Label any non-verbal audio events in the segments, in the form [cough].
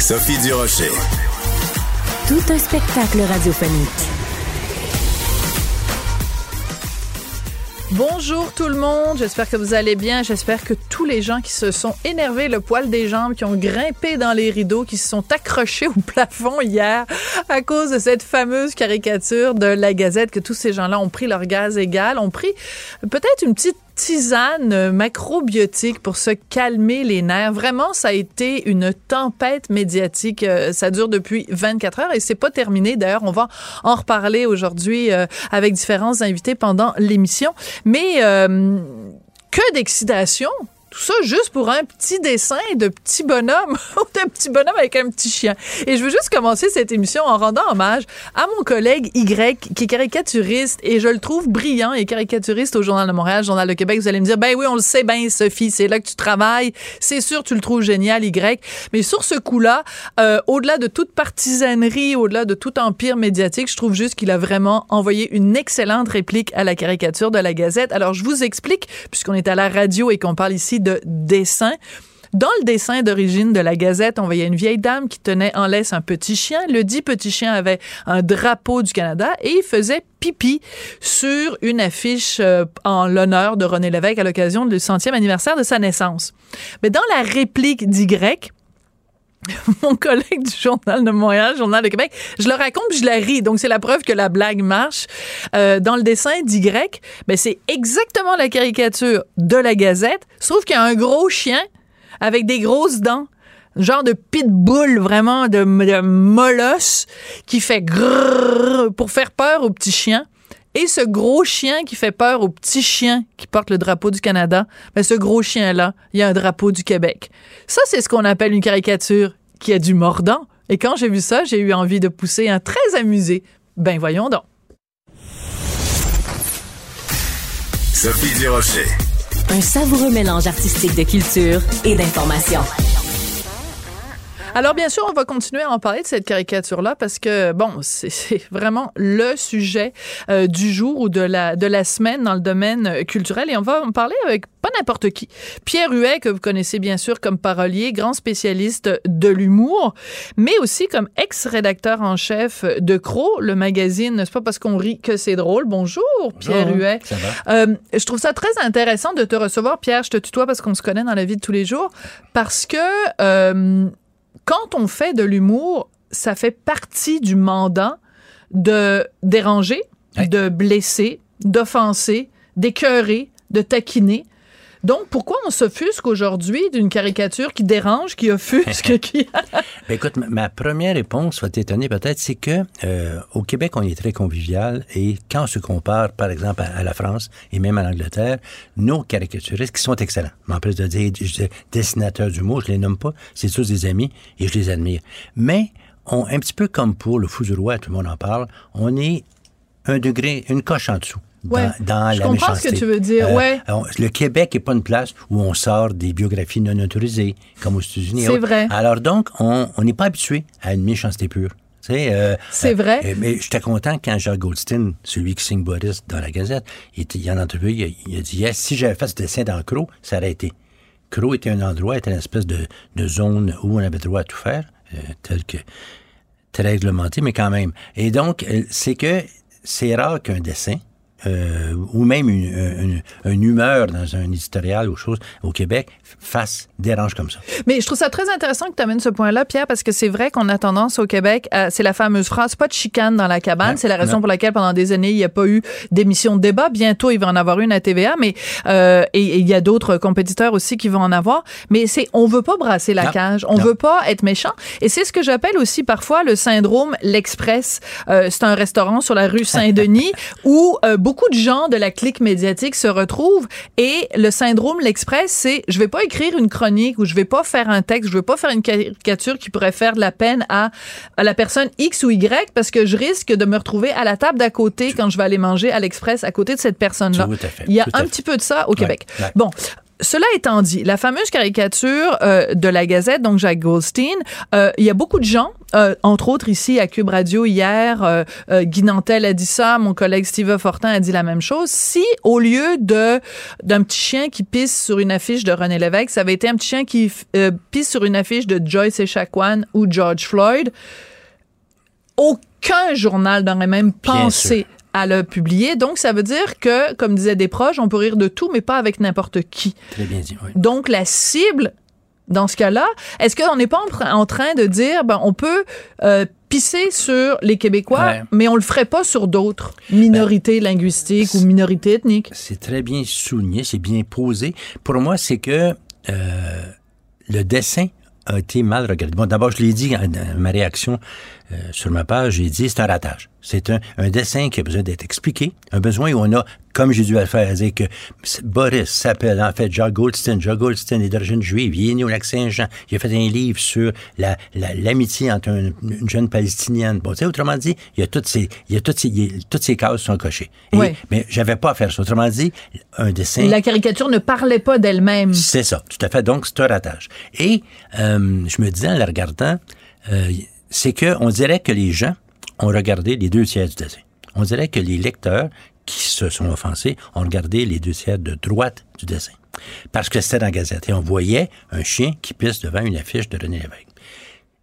Sophie Durocher. Tout un spectacle radiophonique. Bonjour tout le monde, j'espère que vous allez bien. J'espère que tous les gens qui se sont énervés le poil des jambes, qui ont grimpé dans les rideaux, qui se sont accrochés au plafond hier à cause de cette fameuse caricature de la Gazette, que tous ces gens-là ont pris leur gaz égal, ont pris peut-être une petite tisane macrobiotique pour se calmer les nerfs. Vraiment, ça a été une tempête médiatique. Euh, ça dure depuis 24 heures et c'est pas terminé. D'ailleurs, on va en reparler aujourd'hui euh, avec différents invités pendant l'émission. Mais euh, que d'excitation tout ça juste pour un petit dessin de petit bonhomme [laughs] ou d'un petit bonhomme avec un petit chien. Et je veux juste commencer cette émission en rendant hommage à mon collègue Y qui est caricaturiste et je le trouve brillant et caricaturiste au Journal de Montréal, Journal de Québec. Vous allez me dire, ben oui, on le sait bien, Sophie, c'est là que tu travailles. C'est sûr, tu le trouves génial, Y. Mais sur ce coup-là, euh, au-delà de toute partisanerie, au-delà de tout empire médiatique, je trouve juste qu'il a vraiment envoyé une excellente réplique à la caricature de la Gazette. Alors, je vous explique, puisqu'on est à la radio et qu'on parle ici de dessin. Dans le dessin d'origine de la Gazette, on voyait une vieille dame qui tenait en laisse un petit chien. Le dit petit chien avait un drapeau du Canada et il faisait pipi sur une affiche euh, en l'honneur de René Lévesque à l'occasion du centième anniversaire de sa naissance. Mais dans la réplique d'Y, [laughs] mon collègue du Journal de Montréal, Journal de Québec, je le raconte puis je la ris. Donc, c'est la preuve que la blague marche. Euh, dans le dessin d'Y, ben, c'est exactement la caricature de la Gazette, sauf qu'il y a un gros chien avec des grosses dents genre de pitbull vraiment de, de molosse qui fait grrr pour faire peur aux petits chiens. Et ce gros chien qui fait peur aux petits chiens qui portent le drapeau du Canada, ben ce gros chien-là, il y a un drapeau du Québec. Ça, c'est ce qu'on appelle une caricature qui a du mordant. Et quand j'ai vu ça, j'ai eu envie de pousser un très amusé. Ben voyons donc. Sophie Durocher. Un savoureux mélange artistique de culture et d'information. Alors, bien sûr, on va continuer à en parler de cette caricature-là parce que, bon, c'est vraiment le sujet euh, du jour ou de la, de la semaine dans le domaine culturel. Et on va en parler avec pas n'importe qui. Pierre Huet, que vous connaissez bien sûr comme parolier, grand spécialiste de l'humour, mais aussi comme ex-rédacteur en chef de Cro, le magazine, n'est-ce pas parce qu'on rit que c'est drôle? Bonjour, Pierre Huet. Ça va? Euh, je trouve ça très intéressant de te recevoir, Pierre. Je te tutoie parce qu'on se connaît dans la vie de tous les jours. Parce que euh, quand on fait de l'humour, ça fait partie du mandat de déranger, de blesser, d'offenser, d'écœurer, de taquiner. Donc, pourquoi on s'offusque aujourd'hui d'une caricature qui dérange, qui offusque, [laughs] qui... Ben, écoute, ma- ma première réponse va t'étonner peut-être, c'est que euh, au Québec, on est très convivial et quand on se compare, par exemple, à, à la France et même à l'Angleterre, nos caricaturistes qui sont excellents. Mais en plus de dire, je dis dessinateurs d'humour, je les nomme pas, c'est tous des amis et je les admire. Mais on, un petit peu comme pour le fou du roi, tout le monde en parle, on est un degré, une coche en dessous. Dans, Ouais, dans je la comprends ce que tu veux dire, ouais. on- le Québec n'est pas une place où on sort des biographies non autorisées, comme aux États-Unis. C'est vrai. Alors donc, on n'est pas habitué à une méchanceté pure. Euh, C'est euh, vrai. euh, mais j'étais content quand Jacques Goldstein, celui qui signe Boris dans la Gazette, il, était, il en a entrevue, il, il a dit Yes, si j'avais fait ce dessin dans Crow, ça aurait été. Crow était un endroit, était une espèce de, de zone où on avait droit à tout faire, euh, tel que très réglementé, mais quand même. Et donc, euh, c'est que c'est rare qu'un dessin euh, ou même une, une- une humeur dans un éditorial ou chose au Québec fasse dérange comme ça. Mais je trouve ça très intéressant que tu amènes ce point-là, Pierre, parce que c'est vrai qu'on a tendance au Québec, à- c'est la fameuse phrase, pas de chicane dans la cabane. C'est la raison pour laquelle pendant des années, il n'y a pas eu d'émission de débat. Bientôt, il va en avoir une à TVA, mais euh, et il y a d'autres compétiteurs aussi qui vont en avoir. Mais c'est, on veut pas brasser la Non, cage, on non. veut pas être méchant. Et c'est ce que j'appelle aussi parfois le syndrome l'Express. Euh, c'est un restaurant sur la rue Saint-Denis [laughs] où euh, beaucoup de gens de la clique médiatique se retrouvent et le syndrome l'Express, c'est je vais pas écrire une chronique ou je vais pas faire un texte, je vais pas faire une caricature qui pourrait faire de la peine à, à la personne X ou Y parce que je risque de me retrouver à la table d'à côté quand je vais aller manger à l'Express à côté de cette personne-là. Il y a un petit peu de ça au Québec. ouais. Bon. Cela étant dit, la fameuse caricature euh, de la Gazette, donc Jacques Goldstein, euh, il y a beaucoup de gens, euh, entre autres ici à Cube Radio hier, euh, euh, Guy Nantel a dit ça, mon collègue Steve Fortin a dit la même chose. Si au lieu de d'un petit chien qui pisse sur une affiche de René Lévesque, ça avait été un petit chien qui euh, pisse sur une affiche de Joyce Echaquan ou George Floyd, aucun journal n'aurait même Bien pensé sûr. À le publier. Donc, ça veut dire que, comme disaient des proches, on peut rire de tout, mais pas avec n'importe qui. Très bien dit. Oui. Donc, la cible, dans ce cas-là, est-ce qu'on n'est pas en, train de dire, ben, on peut euh, pisser sur les Québécois, Ouais. mais on le ferait pas sur d'autres? Minorités linguistiques ou minorités ethniques? C'est très bien souligné, c'est bien posé. Pour moi, c'est que euh, le dessin a été mal regardé. Bon, d'abord, je l'ai dit dans ma réaction euh, sur ma page, j'ai dit c'est un ratage. C'est un, un dessin qui a besoin d'être expliqué, un besoin où on a, comme j'ai dû le faire, dire que Boris s'appelle en fait Jacques Goldstein. Jacques Goldstein est d'origine juive, il est né au lac Saint-Jean. Il a fait un livre sur la, la- l'amitié entre un- une jeune palestinienne. Bon, tu sais, autrement dit, il y a toutes ces, il y a toutes ces, il toutes ces cases sont cochées. Et- Ouais. Mais j'avais pas à faire ça. Autrement dit, un dessin. La caricature ne parlait pas d'elle-même. C'est ça, tout à fait. Donc, c'est un ratage. Et euh, je me disais en la regardant, euh, c'est que on dirait que les gens ont regardé les deux tiers du dessin. On dirait que les lecteurs qui se sont offensés ont regardé les deux tiers de droite du dessin. Parce que c'était dans la Gazette. Et on voyait un chien qui pisse devant une affiche de René Lévesque.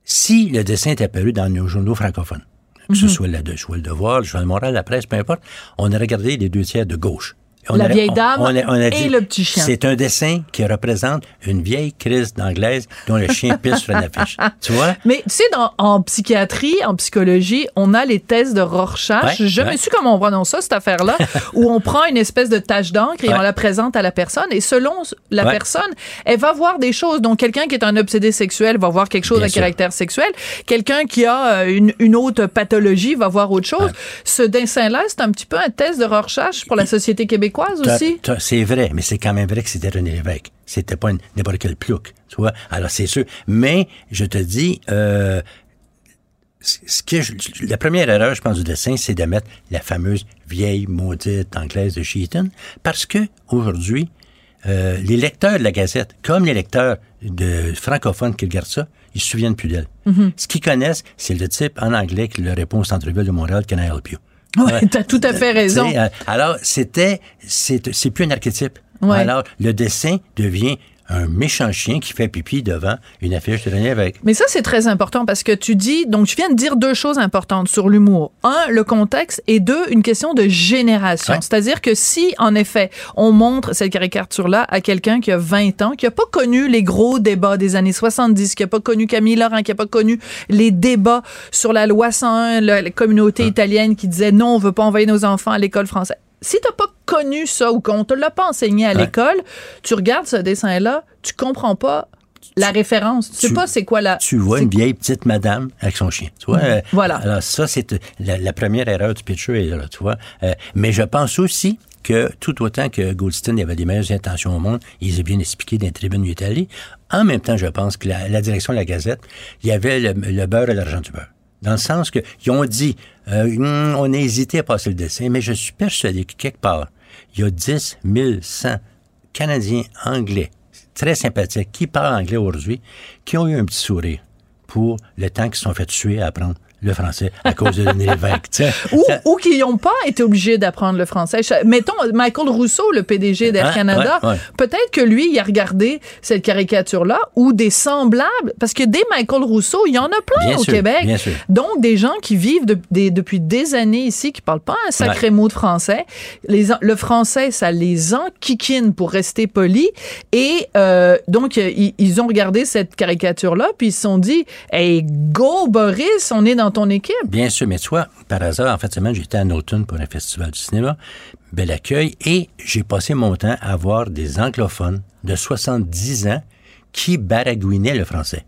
Si le dessin est apparu dans nos journaux francophones, que ce soit, le, soit le Devoir, le Journal de Montréal, la presse, peu importe, on a regardé les deux tiers de gauche. On La a- vieille dame on a- on a et dit, le petit chien. C'est un dessin qui représente une vieille crise d'anglaise dont le chien pisse sur une affiche. [laughs] Tu vois? Mais tu sais, dans- en psychiatrie, en psychologie, on a les tests de Rorschach. Ouais, jamais ouais. su comment on prononce ça, cette affaire-là, [laughs] où on prend une espèce de tache d'encre et Ouais. on la présente à la personne. Et selon la personne, elle va voir des choses. Donc, quelqu'un qui est un obsédé sexuel va voir quelque chose Bien à sûr. caractère sexuel. Quelqu'un qui a euh, une, une autre pathologie va voir autre chose. Ce dessin-là, c'est un petit peu un test de Rorschach pour la société québécoise Aussi? C'est vrai, mais c'est quand même vrai que c'était René Lévesque. C'était pas une- n'importe quel plouc, tu vois. Alors, c'est sûr. Mais, je te dis, euh, ce que je- la première erreur, je pense, du dessin, c'est de mettre la fameuse vieille maudite anglaise de Sheeton, parce que, aujourd'hui, euh, les lecteurs de la Gazette, comme les lecteurs de francophones qui regardent ça, ils se souviennent plus d'elle. Ce qu'ils connaissent, c'est le type en anglais qui leur répond au centre-ville de Montréal, Can I help you? Ouais, t'as tout à fait raison. Tu euh, alors, c'était, c'est, c'est plus un archétype. Ouais. Alors, le dessin devient un méchant chien qui fait pipi devant une affiche de René Lévesque. Mais ça, c'est très important parce que tu dis, donc tu viens de dire deux choses importantes sur l'humour. Un, le contexte et deux, une question de génération. Ouais. C'est-à-dire que si, en effet, on montre cette caricature-là à quelqu'un qui a 20 ans, qui a pas connu les gros débats des années 70, qui a pas connu Camille Laurent, qui a pas connu les débats sur la loi 101, la, la communauté italienne qui disait non, on veut pas envoyer nos enfants à l'école française. Si t'as pas connu ça ou qu'on te l'a pas enseigné à Ouais. l'école, tu regardes ce dessin-là, tu comprends pas la référence. Tu sais Tu- pas c'est quoi la... Tu vois une vieille petite madame avec son chien. Tu vois? euh, Voilà. Alors, ça, c'est euh, la, la première erreur du pitcher, est là, tu vois. Euh, mais je pense aussi que tout autant que Goldstein avait des meilleures intentions au monde, il les a bien expliqué dans est allé. En même temps, je pense que la, la direction de la Gazette, il y avait le, le beurre et l'argent du beurre. Dans le sens que ils ont dit, euh, Hum, on a hésité à passer le dessin, mais je suis persuadé que quelque part, il y a 10 100 Canadiens anglais très sympathiques qui parlent anglais aujourd'hui, qui ont eu un petit sourire pour le temps qu'ils sont fait tuer à apprendre le français à cause de René [laughs] Lévesque. tu sais. Ou, ou qui n'ont pas été obligés d'apprendre le français. Mettons, Michael Rousseau, le PDG d'Air Hein? Canada, Ouais, ouais. peut-être que lui, il a regardé cette caricature-là ou des semblables, parce que des Michael Rousseau, il y en a plein Bien au sûr, Québec. bien sûr. Donc, des gens qui vivent de- des- depuis des années ici, qui parlent pas un sacré mot de français. Les, le français, ça les enquiquine pour rester polis. Et euh, donc, ils, ils ont regardé cette caricature-là, puis ils se sont dit, hey, go Boris, on est dans Bien sûr, mais toi, par hasard, en fait, semaine, j'étais à Naughton pour un festival du cinéma, bel accueil, et j'ai passé mon temps à voir des anglophones de 70 ans qui baragouinaient le français.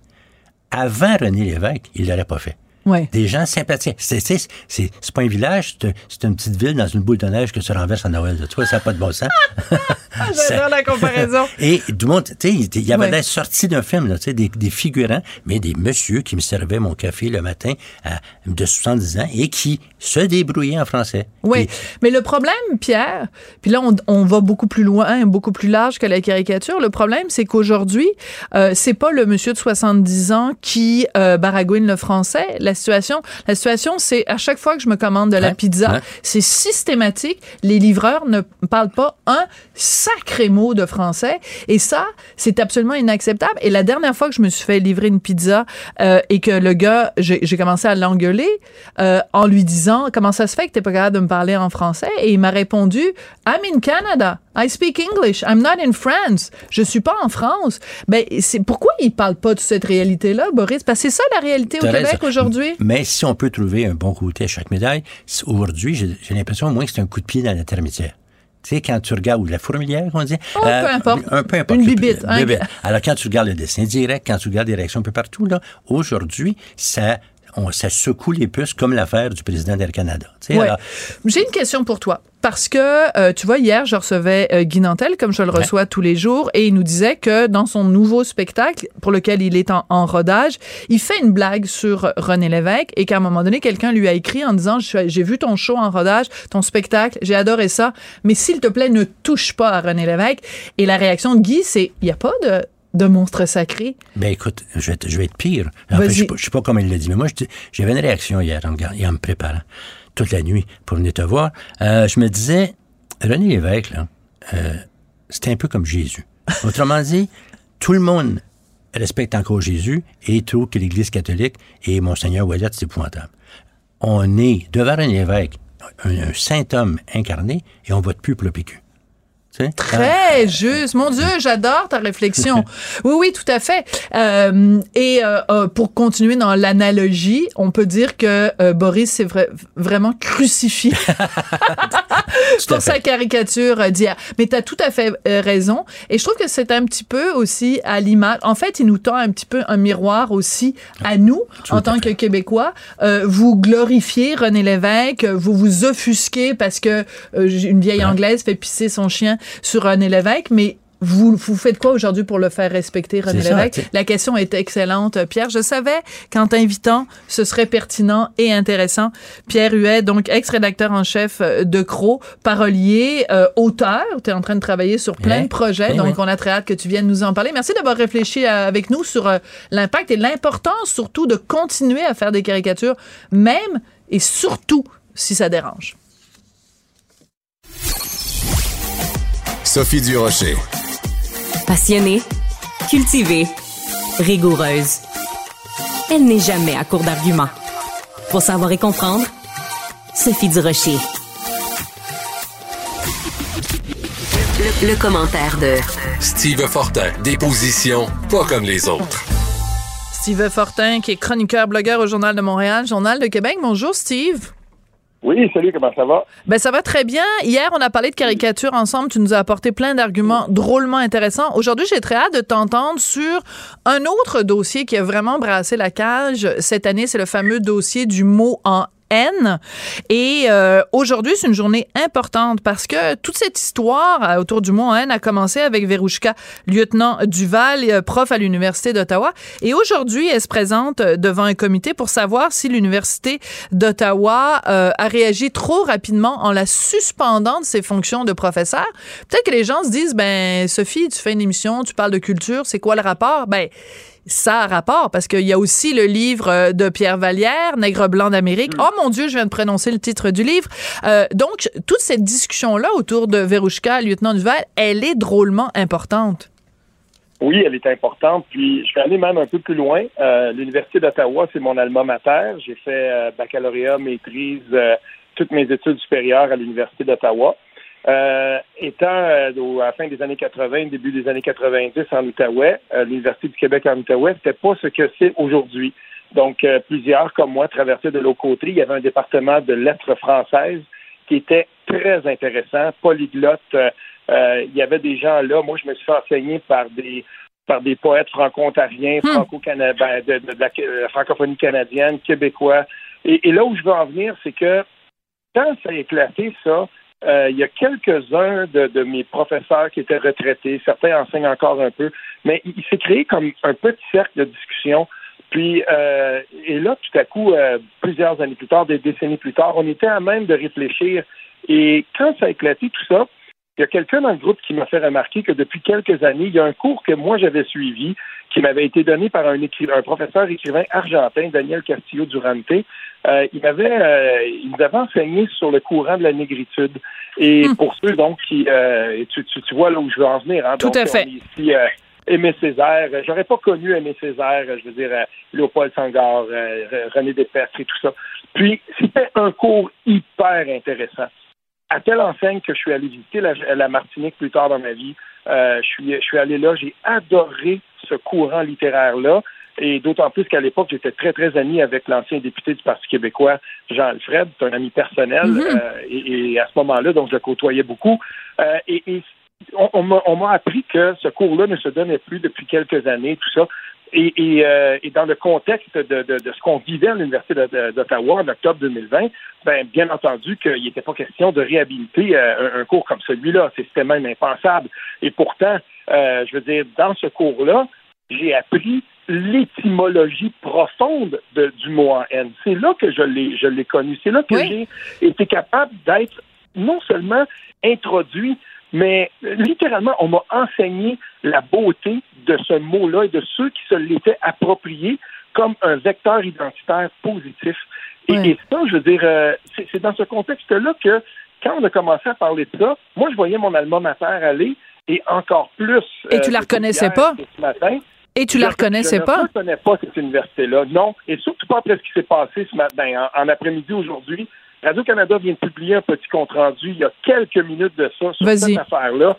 Avant René Lévesque, il l'aurait pas fait. Ouais. Des gens sympathiques. C'est, c'est, c'est, c'est pas un village, c'est, un- c'est une petite ville dans une boule de neige que tu renverses à Noël. Tu vois, ça n'a pas de bon sens. [laughs] Ah, J'adore la comparaison. [laughs] Et tout le monde, tu sais, il- y avait Ouais. l'air sorti d'un film, là, tu sais, des, des figurants, mais des messieurs qui me servaient mon café le matin à, de 70 ans et qui se débrouillaient en français. Oui, mais le problème, Pierre, puis là, on, on va beaucoup plus loin, beaucoup plus large que la caricature. Le problème, c'est qu'aujourd'hui, euh, c'est pas le monsieur de 70 ans qui euh, baragouine le français. La situation, la situation, c'est à chaque fois que je me commande de la pizza, c'est systématique. Les livreurs ne parlent pas un sacré mot de français. Et ça, c'est absolument inacceptable. Et la dernière fois que je me suis fait livrer une pizza euh, et que le gars, j'ai commencé à l'engueuler euh, en lui disant comment ça se fait que t'es pas capable de me parler en français. Et il m'a répondu I'm in Canada. I speak English. I'm not in France. Je suis pas en France. Ben, c'est pourquoi il parle pas de cette réalité-là, Boris? Parce que c'est ça la réalité au Québec raison. Mais si on peut trouver un bon côté à chaque médaille, aujourd'hui, j'ai, l'impression au moins que c'est un coup de pied dans la termitière. Tu sais, quand tu regardes, ou la fourmilière, on dit. euh, Oh, peu importe. Un peu importe. Une bibite, hein. Alors, quand tu regardes le dessin direct, quand tu regardes les réactions un peu partout, là, aujourd'hui, ça, on, ça secoue les puces comme l'affaire du président d'Air Canada. Tu sais, Ouais. J'ai une question pour toi. Parce que, euh, tu vois, hier, je recevais euh, Guy Nantel, comme je le reçois tous les jours, et il nous disait que dans son nouveau spectacle, pour lequel il est en, en rodage, il fait une blague sur René Lévesque et qu'à un moment donné, quelqu'un lui a écrit en disant, j'ai vu ton show en rodage, ton spectacle, j'ai adoré ça, mais s'il te plaît, ne touche pas à René Lévesque. Et la réaction de Guy, c'est, il n'y a pas de de monstre sacré. Ben écoute, je vais être, je vais être pire. En fait, je je sais pas comment il l'a dit, mais moi, j'avais une réaction hier en, en me préparant toute la nuit pour venir te voir. Euh, je me disais, René Lévesque, là, euh, c'était un peu comme Jésus. [laughs] Autrement dit, tout le monde respecte encore Jésus et trouve que l'Église catholique et Monseigneur Ouellet, c'est épouvantable. On est devant René Lévesque, un, un saint homme incarné, et on vote plus pour le PQ. Très juste. Mon Dieu, j'adore ta réflexion. [laughs] Oui, oui, tout à fait. Euh, et euh, euh, pour continuer dans l'analogie, on peut dire que euh, Boris s'est vra- vraiment crucifié [laughs] [laughs] pour sa caricature euh, d'hier. Mais tu as tout à fait raison. Et je trouve que c'est un petit peu aussi à l'image. En fait, il nous tend un petit peu un miroir aussi à nous, en tant que Québécois. Vous glorifiez René Lévesque, vous vous offusquez parce que une vieille anglaise fait pisser son chien sur René Lévesque, mais vous, vous faites quoi aujourd'hui pour le faire respecter, René ça, Lévesque? La question est excellente, Pierre. Je savais qu'en t'invitant, ce serait pertinent et intéressant. Pierre Huet, donc ex-rédacteur en chef euh, de Cro, parolier, euh, auteur. Tu es en train de travailler sur plein Ouais. de projets, Oui, donc oui. on a très hâte que tu viennes nous en parler. Merci d'avoir réfléchi euh, avec nous sur euh, l'impact et l'importance surtout de continuer à faire des caricatures, même et surtout si ça dérange. Sophie Durocher. Passionnée, cultivée, rigoureuse. Elle n'est jamais à court d'arguments. Pour savoir et comprendre, Sophie Durocher. Le, le commentaire de Steve Fortin, des positions pas comme les autres. Steve Fortin, qui est chroniqueur, blogueur au Journal de Montréal, Journal de Québec. Bonjour, Steve. Oui, salut, comment ça va? Ben ça va très bien. Hier, on a parlé de caricature ensemble. Tu nous as apporté plein d'arguments drôlement intéressants. Aujourd'hui, j'ai très hâte de t'entendre sur un autre dossier qui a vraiment brassé la cage cette année. C'est le fameux dossier du mot en haine. Et euh, aujourd'hui, c'est une journée importante parce que toute cette histoire euh, autour du mot haine a commencé avec Verouchka, lieutenant Duval, euh, prof à l'Université d'Ottawa. Et aujourd'hui, elle se présente euh, devant un comité pour savoir si l'Université d'Ottawa euh, a réagi trop rapidement en la suspendant de ses fonctions de professeur. Peut-être que les gens se disent, ben Sophie, tu fais une émission, tu parles de culture, c'est quoi le rapport? Ben ça a rapport parce qu'il y a aussi le livre euh, de Pierre Vallière, Nègre blanc d'Amérique. Mm. Oh mon Dieu, je viens de prononcer le titre du livre. Euh, donc, toute cette discussion-là autour de Verouchka, lieutenant Duval, elle est drôlement importante. Oui, elle est importante. Puis je vais aller même un peu plus loin. Euh, L'Université d'Ottawa, c'est mon alma mater. J'ai fait euh, baccalauréat, maîtrise, toutes mes études supérieures à l'Université d'Ottawa. Euh, étant euh, au- à la fin des années 80, début des années 90 en Outaouais, euh, l'Université du Québec en Outaouais, c'était pas ce que c'est aujourd'hui. Donc, euh, plusieurs comme moi traversaient de l'autre côté. Il y avait un département de lettres françaises qui était très intéressant, polyglotte. euh, il y avait des gens là. Moi, je me suis fait enseigner par des par des poètes franco-ontariens, franco-canadiens, de, de- de la, la francophonie canadienne, québécois. Et, et là où je veux en venir, c'est que quand ça a éclaté, ça, euh, il y a quelques-uns de, de mes professeurs qui étaient retraités, certains enseignent encore un peu, mais il, s'est créé comme un petit cercle de discussion. Puis, euh, et là, tout à coup, euh, plusieurs années plus tard, des décennies plus tard, on était à même de réfléchir. Et quand ça a éclaté, tout ça, il y a quelqu'un dans le groupe qui m'a fait remarquer que depuis quelques années, il y a un cours que moi j'avais suivi, qui m'avait été donné par un, un professeur écrivain argentin, Daniel Castillo Durante. Euh, il m'avait, euh, il nous avait enseigné sur le courant de la négritude. Et pour ceux donc qui, euh, tu, tu, tu vois là où je veux en venir. Hein, Tout donc, à fait. ici, euh, Aimé Césaire. J'aurais pas connu Aimé Césaire, je veux dire, euh, Léopold Sangar, euh, René Despestre et tout ça. Puis, c'était un cours hyper intéressant. À telle enseigne que je suis allé visiter la, la Martinique plus tard dans ma vie. Euh, je, suis, je suis allé là, j'ai adoré ce courant littéraire-là. Et d'autant plus qu'à l'époque, j'étais très, très ami avec l'ancien député du Parti québécois, Jean Alfred. C'est un ami personnel. euh, et, et à ce moment-là, donc, je le côtoyais beaucoup. Euh, et, on m'a appris que ce cours-là ne se donnait plus depuis quelques années, tout ça. Et, et, euh, et dans le contexte de, de, de ce qu'on vivait à l'Université d'Ottawa en octobre 2020, ben, bien entendu qu'il n'était pas question de réhabiliter euh, un, un cours comme celui-là. C'était même impensable. Et pourtant, euh, je veux dire, dans ce cours-là, j'ai appris l'étymologie profonde de- du mot en haine. C'est là que je l'ai, je l'ai connu. C'est là que j'ai été capable d'être non seulement introduit, mais euh, littéralement, on m'a enseigné la beauté de ce mot-là et de ceux qui se l'étaient appropriés comme un vecteur identitaire positif. Et, et ça, je veux dire, euh, c'est, dans ce contexte-là que quand on a commencé à parler de ça, moi, je voyais mon alma mater aller et encore plus. Et tu la depuis reconnaissais hier pas? et Ce matin. Et tu la reconnaissais je pas? Je ne reconnais pas cette université-là, non. Et surtout pas après ce qui s'est passé ce matin, en, en après-midi aujourd'hui. Radio-Canada vient de publier un petit compte-rendu il y a quelques minutes de ça sur cette affaire-là.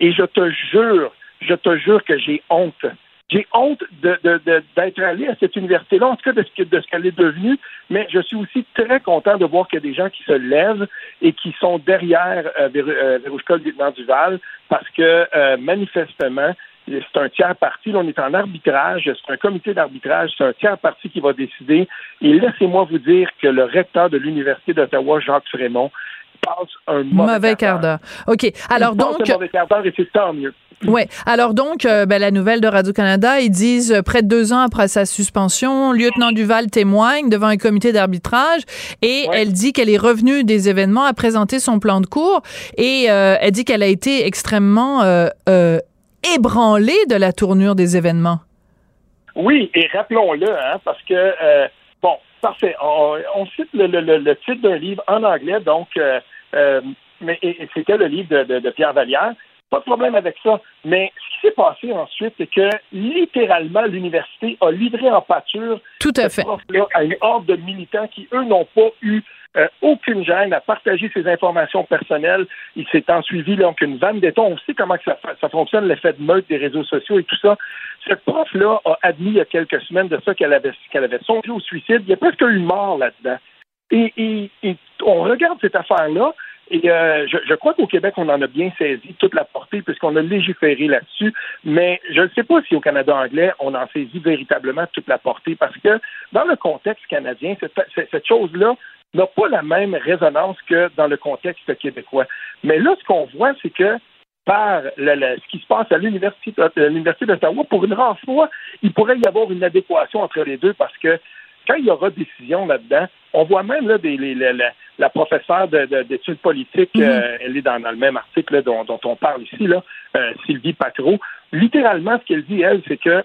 Et je te jure, je te jure que j'ai honte. J'ai honte de, de- de- d'être allé à cette université-là, en tout cas de ce, que- de ce qu'elle est devenue, mais je suis aussi très content de voir qu'il y a des gens qui se lèvent et qui sont derrière euh, Véru- euh, Vérouchka, le lieutenant Duval, parce que euh, manifestement, c'est un tiers parti. Là, on est en arbitrage. C'est un comité d'arbitrage. C'est un tiers parti qui va décider. Et laissez-moi vous dire que le recteur de l'Université d'Ottawa, Jacques Frémont, passe un mauvais, Mauvais quart d'heure. OK. Alors Il passe donc. un mauvais quart d'heure et c'est tant mieux. Oui. Alors donc, euh, ben, la nouvelle de Radio-Canada, ils disent euh, près de deux ans après sa suspension, lieutenant Duval témoigne devant un comité d'arbitrage et elle dit qu'elle est revenue des événements à présenter son plan de cours et euh, elle dit qu'elle a été extrêmement ébranlée de la tournure des événements? Oui, et rappelons-le, hein, parce que, euh, bon, parfait. On, on cite le, le- le- le titre d'un livre en anglais, donc, euh, euh, mais c'était le livre de, de- de Pierre Vallière. Pas de problème avec ça. Mais ce qui s'est passé ensuite, c'est que littéralement, l'université a livré en pâture Tout à fait. à une horde de militants qui, eux, n'ont pas eu euh, aucune gêne à partager ces informations personnelles. Il s'est ensuivi donc une vanne d'éton. On sait comment ça, fonctionne, l'effet de meute des réseaux sociaux et tout ça. Cette prof-là a admis il y a quelques semaines de ça qu'elle avait, songé au suicide. Il y a presque eu mort là-dedans. Et, on regarde cette affaire-là, et euh, je, crois qu'au Québec, on en a bien saisi toute la portée, puisqu'on a légiféré là-dessus, mais je ne sais pas si au Canada anglais, on en saisit véritablement toute la portée, parce que dans le contexte canadien, cette chose-là n'a pas la même résonance que dans le contexte québécois. Mais là, ce qu'on voit, c'est que par le- le- ce qui se passe à l'Université de- à l'Université d'Ottawa, pour une rare fois, il pourrait y avoir une adéquation entre les deux parce que quand il y aura décision là-dedans, on voit même là, des, les- les- la, la professeure de- de- d'études politiques, euh, elle est dans, dans le même article là, dont, dont on parle ici, là, euh, Sylvie Patro. Littéralement, ce qu'elle dit, elle, c'est que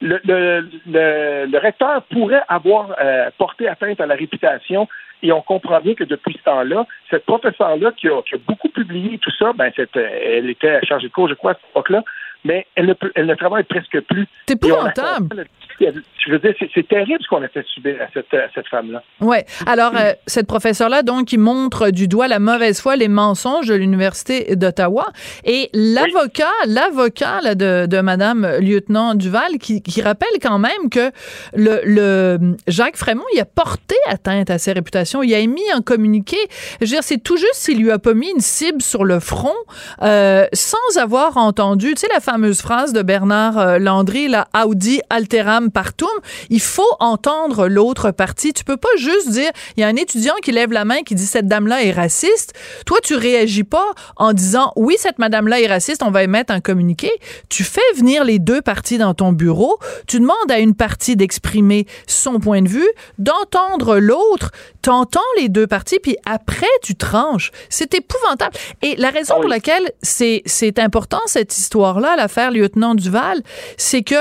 le, le, le, le recteur pourrait avoir euh, porté atteinte à la réputation et on comprend bien que depuis ce temps-là, cette professeure-là qui a, qui a beaucoup publié tout ça, ben cette, elle était chargée de cours, je crois, à cette époque-là, mais elle ne, peut, elle ne travaille presque plus. C'est épouvantable. Je veux dire, c'est terrible ce qu'on a fait subir à cette, à cette femme-là. Oui. Alors, euh, cette professeure-là, donc, qui montre du doigt la mauvaise foi, les mensonges de l'Université d'Ottawa. Et l'avocat, l'avocat de, de Madame Lieutenant Duval, qui, qui rappelle quand même que le, le Jacques Frémont, il a porté atteinte à ses réputations. Il a émis un communiqué. Je veux dire, c'est tout juste s'il lui a pas mis une cible sur le front euh, sans avoir entendu, tu sais, la fameuse phrase de Bernard euh, Landry, la Audi alteram partout. Il faut entendre l'autre partie. Tu peux pas juste dire, il y a un étudiant qui lève la main qui dit cette dame-là est raciste. Toi, tu réagis pas en disant oui, cette madame-là est raciste, on va émettre un communiqué. Tu fais venir les deux parties dans ton bureau. Tu demandes à une partie d'exprimer son point de vue, d'entendre l'autre. T'entends les deux parties, puis après, tu tranches. C'est épouvantable. Et la raison pour laquelle c'est, c'est important, cette histoire-là, l'affaire lieutenant Duval, c'est que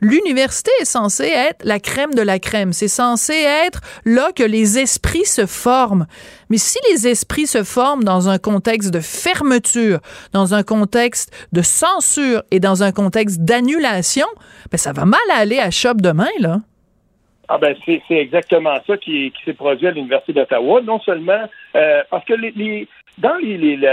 l'université est censée être la crème de la crème. C'est censé être là que les esprits se forment. Mais si les esprits se forment dans un contexte de fermeture, dans un contexte de censure et dans un contexte d'annulation, ben ça va mal aller à Shop demain, là. Ah ben c'est exactement ça qui, s'est produit à l'Université d'Ottawa. Non seulement euh, parce que dans les, les,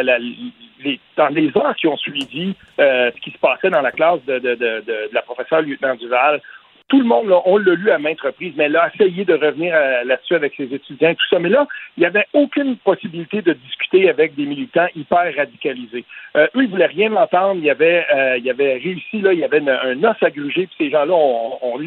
heures qui ont suivi euh, ce qui se passait dans la classe de, de la professeure lieutenant Duval, tout le monde, là, on l'a lu à maintes reprises, mais elle a essayé de revenir euh, là-dessus avec ses étudiants, tout ça. Mais là, il n'y avait aucune possibilité de discuter avec des militants hyper radicalisés. Euh, eux, ils voulaient rien entendre. Il y avait, euh, il y avait réussi, là, il y avait un os à gruger, puis ces gens-là, on, on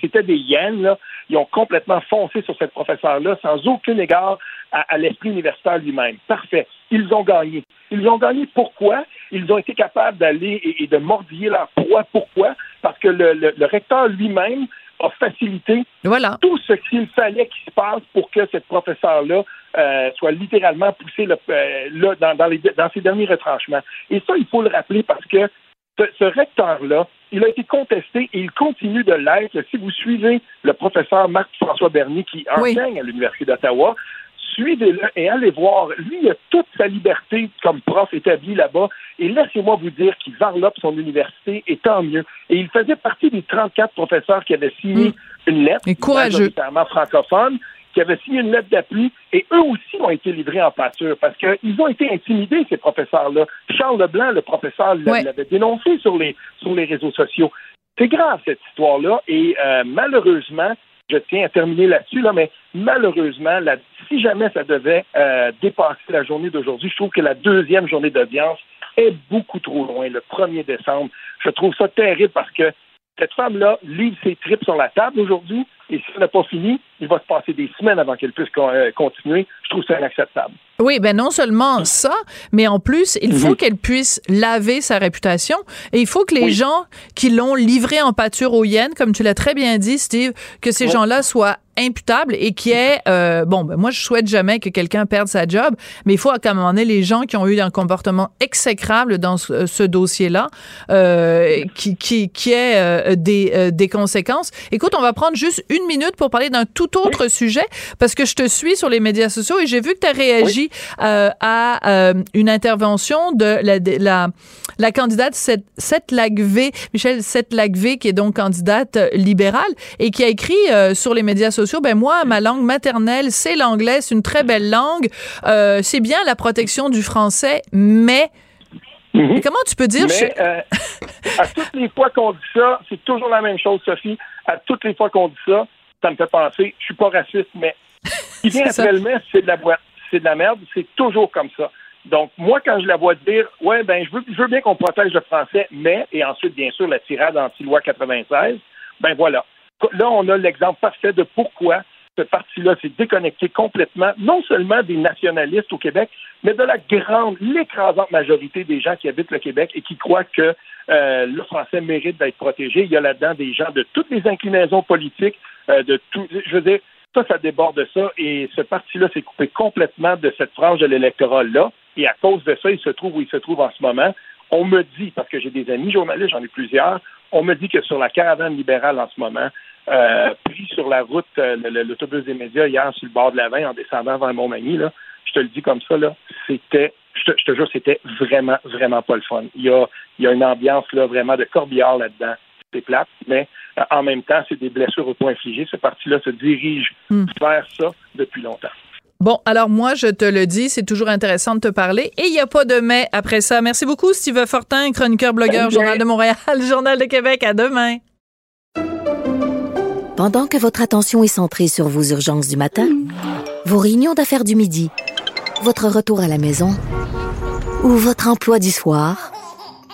c'était des hyènes, là. Ils ont complètement foncé sur cette professeure-là sans aucun égard à, à l'esprit universitaire lui-même. Parfait. Ils ont gagné. Ils ont gagné pourquoi? Ils ont été capables d'aller et, et, de mordiller leur proie. Pourquoi? Parce que le, le, le recteur lui-même a facilité voilà. tout ce qu'il fallait qu'il se passe pour que cette professeure-là euh, soit littéralement poussée le, euh, là, dans, dans, les, dans ses derniers retranchements. Et ça, il faut le rappeler parce que ce, ce recteur-là, il a été contesté et il continue de l'être. Si vous suivez le professeur Marc-François Bernier qui enseigne oui. à l'Université d'Ottawa, suivez-le et allez voir. Lui, il a toute sa liberté comme prof établi là-bas. Et laissez-moi vous dire qu'il varlope son université et tant mieux. Et il faisait partie des 34 professeurs qui avaient signé mmh. une lettre, et courageux. francophone, qui avaient signé une lettre d'appui, et eux aussi ont été livrés en pâture parce qu'ils ont été intimidés, ces professeurs-là. Charles Leblanc, le professeur, ouais. l'avait dénoncé sur les, sur les réseaux sociaux. C'est grave, cette histoire-là, et euh, malheureusement, je tiens à terminer là-dessus, là, mais malheureusement, si jamais ça devait euh, dépasser la journée d'aujourd'hui, je trouve que la deuxième journée d'audience est beaucoup trop loin, le 1er décembre. Je trouve ça terrible parce que cette femme-là livre ses tripes sur la table aujourd'hui, et si elle n'a pas fini, il va se passer des semaines avant qu'elle puisse euh, continuer. Je trouve ça inacceptable. Oui, ben non seulement ça, mais en plus, il faut mmh. qu'elle puisse laver sa réputation et il faut que les oui. gens qui l'ont livrée en pâture aux hyènes, comme tu l'as très bien dit, Steve, que ces oui. gens-là soient imputables et qui est euh, bon ben moi je souhaite jamais que quelqu'un perde sa job mais il faut à un moment donné les gens qui ont eu un comportement exécrable dans ce, ce dossier-là euh, qui qui qui est euh, des des conséquences écoute on va prendre juste une minute pour parler d'un tout autre oui. sujet parce que je te suis sur les médias sociaux et j'ai vu que tu as réagi oui. euh, à euh, une intervention de la, de la, la candidate Seth Lagvé, Michel Seth Lagvé, qui est donc candidate libérale et qui a écrit euh, sur les médias sociaux, ben moi, ma langue maternelle, c'est l'anglais, c'est une très belle langue, euh, c'est bien la protection du français, mais Mm -hmm. comment tu peux dire Mais, je... euh, à toutes les fois qu'on dit ça, c'est toujours la même chose, Sophie. À toutes les fois qu'on dit ça, ça me fait penser, je suis pas raciste, mais [laughs] qui vient après le mess, c'est de la boîte, c'est de la merde, c'est toujours comme ça. Donc, moi, quand je la vois dire, ouais, ben, je veux, je veux bien qu'on protège le français, mais, et ensuite, bien sûr, la tirade anti-loi 96, ben voilà. Là, on a l'exemple parfait de pourquoi ce parti-là s'est déconnecté complètement, non seulement des nationalistes au Québec, mais de la grande, l'écrasante majorité des gens qui habitent le Québec et qui croient que euh, le français mérite d'être protégé. Il y a là-dedans des gens de toutes les inclinaisons politiques, euh, de tout, je veux dire, ça, ça déborde de ça, et ce parti-là s'est coupé complètement de cette frange de l'électorat-là, et à cause de ça, il se trouve où il se trouve en ce moment, On me dit, parce que j'ai des amis journalistes, j'en ai plusieurs, on me dit que sur la caravane libérale en ce moment, euh, pris sur la route, euh, l'autobus des médias hier sur le bord de la Vin en descendant vers Montmagny, là, je te le dis comme ça, là, c'était, je te, jure, c'était vraiment, vraiment pas le fun. Il y a, il y a une ambiance là, vraiment de corbillard là-dedans. C'est plate, mais euh, en même temps, c'est des blessures auto-infligées. Ce parti-là se dirige Hmm. vers ça depuis longtemps. Bon, alors moi, je te le dis, c'est toujours intéressant de te parler. Et il n'y a pas de mais après ça. Merci beaucoup, Steve Fortin, chroniqueur, blogueur, Journal de Montréal, [laughs] Journal de Québec. À demain. Pendant que votre attention est centrée sur vos urgences du matin, vos réunions d'affaires du midi, votre retour à la maison ou votre emploi du soir,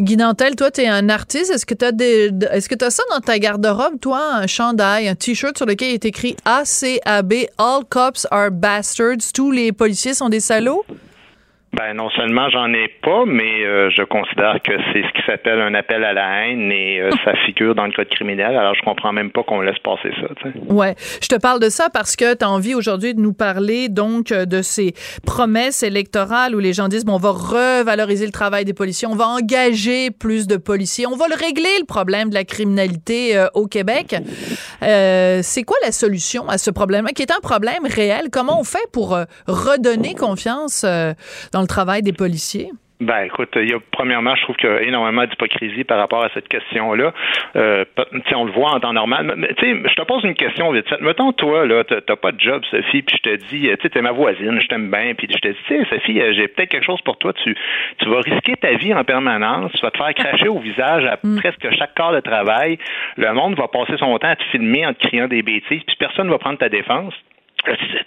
Guy Nantel, toi, tu es un artiste. Est-ce que tu as as ça dans ta garde-robe, toi, un chandail, un t-shirt sur lequel est écrit ACAB, All cops are bastards, tous les policiers sont des salauds? Ben non seulement j'en ai pas, mais euh, je considère que c'est ce qui s'appelle un appel à la haine et euh, ça figure dans le code criminel. Alors je comprends même pas qu'on laisse passer ça. tu sais. Ouais, je te parle de ça parce que tu as envie aujourd'hui de nous parler donc euh, de ces promesses électorales où les gens disent bon, on va revaloriser le travail des policiers, on va engager plus de policiers, on va le régler le problème de la criminalité euh, au Québec. Euh, c'est quoi la solution à ce problème qui est un problème réel? Comment on fait pour euh, redonner confiance euh, dans le travail des policiers? Ben, écoute, il y a, premièrement, je trouve qu'il y a énormément d'hypocrisie par rapport à cette question-là. Euh, tu on le voit en temps normal. Tu sais, je te pose une question vite fait. Mettons, toi, là, t'as pas de job, Sophie, puis je te dis, tu sais, t'es ma voisine, je t'aime bien, puis je te dis, tu sais, Sophie, euh, j'ai peut-être quelque chose pour toi. Tu, tu vas risquer ta vie en permanence. Tu vas te faire cracher au visage à [laughs] presque chaque quart de travail. Le monde va passer son temps à te filmer en te criant des bêtises, puis personne va prendre ta défense.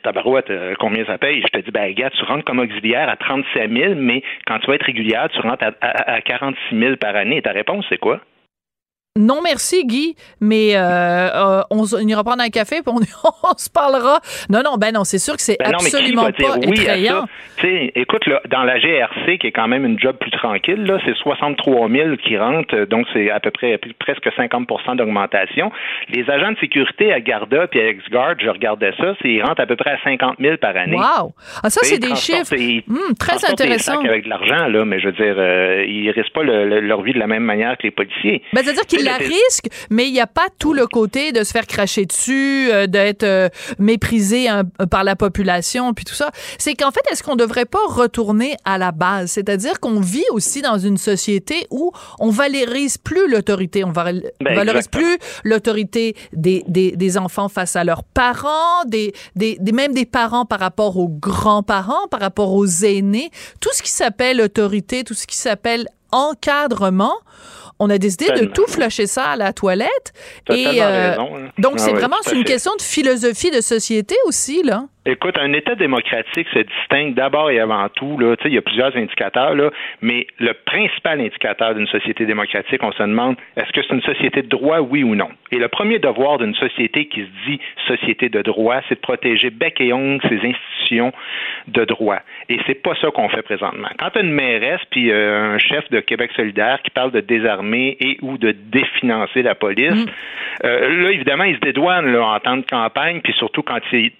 Tabarouette, euh, combien ça paye? Je te dis, ben, gars, tu rentres comme auxiliaire à 37 000, mais quand tu vas être régulière, tu rentres à, à, à 46 000 par année. Et ta réponse, c'est quoi? Non, merci, Guy, mais euh, euh, on, ira prendre un café puis on, [laughs] on se parlera. Non, non, ben non, c'est sûr que c'est Ben non, absolument dire pas oui à effrayant. écoute, là, dans la GRC, qui est quand même une job plus tranquille, là, c'est 63 000 qui rentrent, euh, donc c'est à peu près presque 50% d'augmentation. Les agents de sécurité à Garda puis à X-Guard, je regardais ça, c'est, ils rentrent à peu près à 50 000 par année. Wow! Ah, ça, c'est des chiffres hum, très intéressants. avec de l'argent, là, mais je veux dire, euh, ils risquent pas le- le- leur vie de la même manière que les policiers. Ben, c'est-à-dire Tu qu'ils sais, la [laughs] le- risquent, mais il n'y a pas tout le côté de se faire cracher dessus, euh, d'être euh, méprisé hein, par la population, puis tout ça. C'est qu'en fait, est-ce qu'on devrait pas retourner à la base? C'est-à-dire qu'on vit aussi dans une société où on valorise plus l'autorité, on val- Ben, valorise exactement. plus l'autorité des, des, des enfants face à leurs parents, des, des, des- même des parents par rapport aux grands-parents, par rapport aux aînés. Tout ce qui s'appelle autorité, tout ce qui s'appelle encadrement, on a décidé de tout flusher ça à la toilette. Et euh, raison, hein. donc Ah c'est vraiment tout à c'est une fait. question de philosophie de société aussi là. Écoute, un État démocratique se distingue d'abord et avant tout, là, tu sais, il y a plusieurs indicateurs, là, mais le principal indicateur d'une société démocratique, on se demande, est-ce que c'est une société de droit, oui ou non? Et le premier devoir d'une société qui se dit société de droit, c'est de protéger bec et ongle ses institutions de droit. Et c'est pas ça qu'on fait présentement. Quand tu as une mairesse puis euh, un chef de Québec solidaire qui parle de désarmer et ou de définancer la police, euh, là, évidemment, ils se dédouanent là, en temps de campagne, puis surtout quand ils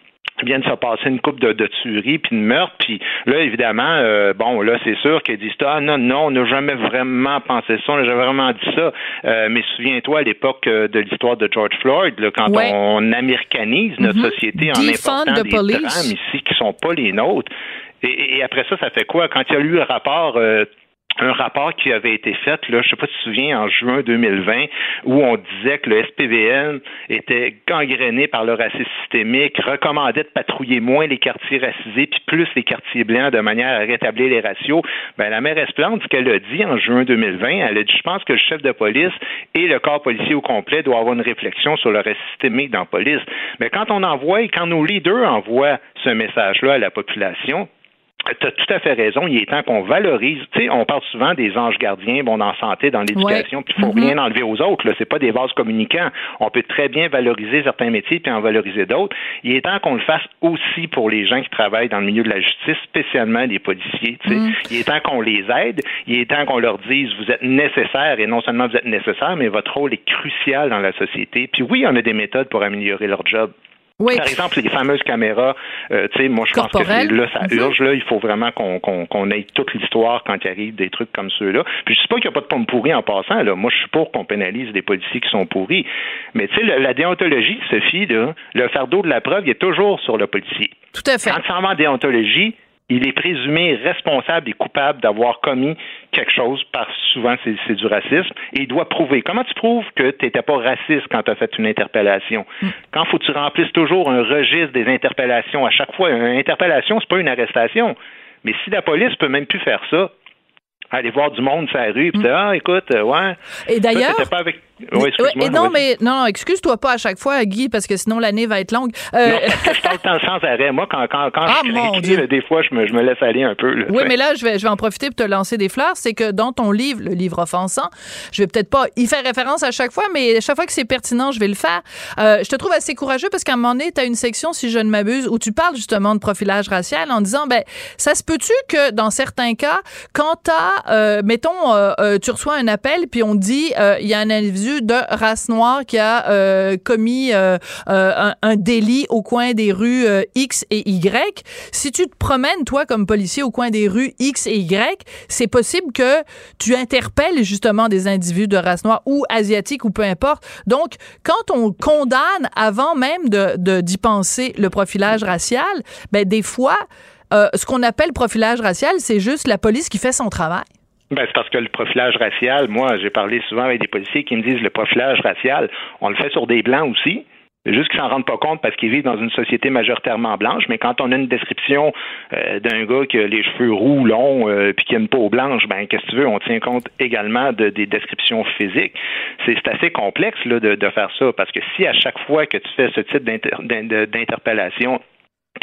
vient de se passer une coupe de, de tueries puis de meurtres puis là évidemment euh, bon là c'est sûr qu'ils disent ah non non on n'a jamais vraiment pensé ça on n'a jamais vraiment dit ça Euh, mais souviens-toi à l'époque euh, de l'histoire de George Floyd là, quand Ouais. on américanise notre Mhm. société en Defund important des police. drames ici qui sont pas les nôtres et, et après ça ça fait quoi? Quand il y a eu le rapport euh, un rapport qui avait été fait, là, je sais pas si tu te souviens, en juin 2020, où on disait que le SPVN était gangréné par le racisme systémique, recommandait de patrouiller moins les quartiers racisés, puis plus les quartiers blancs de manière à rétablir les ratios. Ben, la maire Esplante, ce qu'elle a dit en juin 2020, elle a dit, je pense que le chef de police et le corps policier au complet doivent avoir une réflexion sur le racisme systémique dans la police. Mais quand on envoie, quand nos leaders envoient ce message-là à la population, tu as tout à fait raison. Il est temps qu'on valorise. Tu sais, on parle souvent des anges gardiens, bon, dans la santé, dans l'éducation, puis il faut mm-hmm. rien enlever aux autres. Là, c'est pas des vases communicants. On peut très bien valoriser certains métiers puis en valoriser d'autres. Il est temps qu'on le fasse aussi pour les gens qui travaillent dans le milieu de la justice, spécialement les policiers. Tu sais. Mm. Il est temps qu'on les aide. Il est temps qu'on leur dise vous êtes nécessaires et non seulement vous êtes nécessaires, mais votre rôle est crucial dans la société. Puis oui, on a des méthodes pour améliorer leur job. Par exemple, les fameuses caméras, euh, tu sais, moi je pense que là, ça mhm. urge, là, il faut vraiment qu'on qu'on ait toute l'histoire quand il arrive des trucs comme ceux-là. Puis je sais pas qu'il n'y a pas de pommes pourries en passant, là. Moi, je suis pour qu'on pénalise des policiers qui sont pourris. Mais tu sais, la, déontologie, Sophie, là, le fardeau de la preuve, il est toujours sur le policier. Tout à fait. Quand en déontologie, il est présumé responsable et coupable d'avoir commis quelque chose, parce souvent c'est du racisme, et il doit prouver. Comment tu prouves que tu n'étais pas raciste quand tu as fait une interpellation? Mm. Quand faut que tu remplisses toujours un registre des interpellations à chaque fois? Une interpellation, c'est pas une arrestation. Mais si la police peut même plus faire ça, aller voir du monde sur la rue, puis mm. ah, écoute, euh, ouais. Et d'ailleurs. pas avec oui, et non, mais non, excuse-toi pas à chaque fois, Guy, parce que sinon l'année va être longue. Euh... Non, je parle temps sans arrêt. Moi, quand, quand, quand [laughs] ah, je suis des fois, je me, je me laisse aller un peu. oui, mais là, je vais, je vais en profiter pour te lancer des fleurs. C'est que dans ton livre, le livre offensant, je vais peut-être pas y faire référence à chaque fois, mais chaque fois que c'est pertinent, je vais le faire. Euh, je te trouve assez courageux parce qu'à un moment donné, tu as une section, si je ne m'abuse, où tu parles justement de profilage racial en disant, ben, ça se peut-tu que dans certains cas, quand tu as, euh, mettons, euh, tu reçois un appel, puis on dit, il y a un individu de race noir qui a euh, commis euh, euh, un, délit au coin des rues X et Y, si tu te promènes, toi, comme policier, au coin des rues X et Y, c'est possible que tu interpelles justement des individus de race noire ou asiatique ou peu importe. Donc, quand on condamne avant même de d'y penser le profilage racial, ben des fois, ce qu'on appelle profilage racial, c'est juste la police qui fait son travail. Ben, c'est parce que le profilage racial, moi, j'ai parlé souvent avec des policiers qui me disent le profilage racial, on le fait sur des blancs aussi. Juste qu'ils s'en rendent pas compte parce qu'ils vivent dans une société majoritairement blanche. Mais quand on a une description euh, d'un gars qui a les cheveux roux, longs, euh, puis qui a une peau blanche, ben qu'est-ce que tu veux? On tient compte également de, des descriptions physiques. C'est assez complexe là, de, de faire ça parce que si à chaque fois que tu fais ce type d'interpellation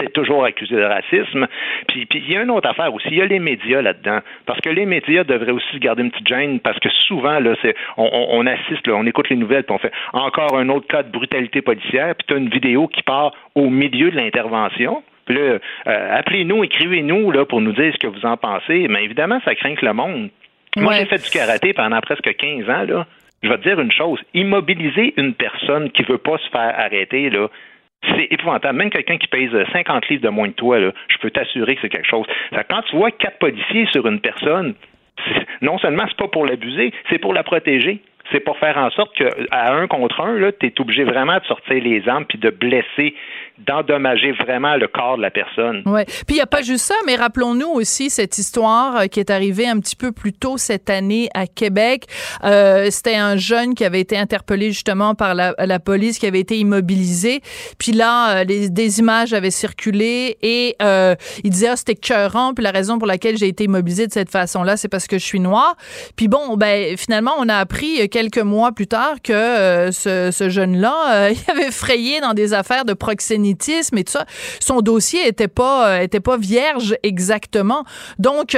es toujours accusé de racisme. Puis il y a une autre affaire aussi, il y a les médias là-dedans. Parce que les médias devraient aussi garder une petite gêne parce que souvent, là, c'est on, on, assiste, là, on écoute les nouvelles, puis on fait encore un autre cas de brutalité policière, puis tu as une vidéo qui part au milieu de l'intervention. Puis là, euh, appelez-nous, écrivez-nous là, pour nous dire ce que vous en pensez. Mais évidemment, ça craint que le monde. Moi, j'ai fait du karaté pendant presque 15 ans. Là. Je vais te dire une chose. Immobiliser une personne qui veut pas se faire arrêter, là, c'est épouvantable. Même quelqu'un qui pèse 50 livres de moins que toi, là, je peux t'assurer que c'est quelque chose. Quand tu vois quatre policiers sur une personne, [laughs] non seulement c'est pas pour l'abuser, c'est pour la protéger c'est pour faire en sorte qu'à un contre un, tu es obligé vraiment de sortir les armes puis de blesser, d'endommager vraiment le corps de la personne. Oui. Puis il n'y a pas juste ça, mais rappelons-nous aussi cette histoire euh, qui est arrivée un petit peu plus tôt cette année à Québec. Euh, C'était un jeune qui avait été interpellé justement par la, police, qui avait été immobilisé. Puis là, euh, des images avaient circulé et euh, il disait ah, c'était cœurant. Puis la raison pour laquelle j'ai été immobilisé de cette façon-là, c'est parce que je suis noir. Puis bon, ben finalement, on a appris quelques mois plus tard que euh, ce, jeune-là, euh, [laughs] il avait frayé dans des affaires de proxénétisme et tout ça. Son dossier était pas, était pas vierge exactement. Donc,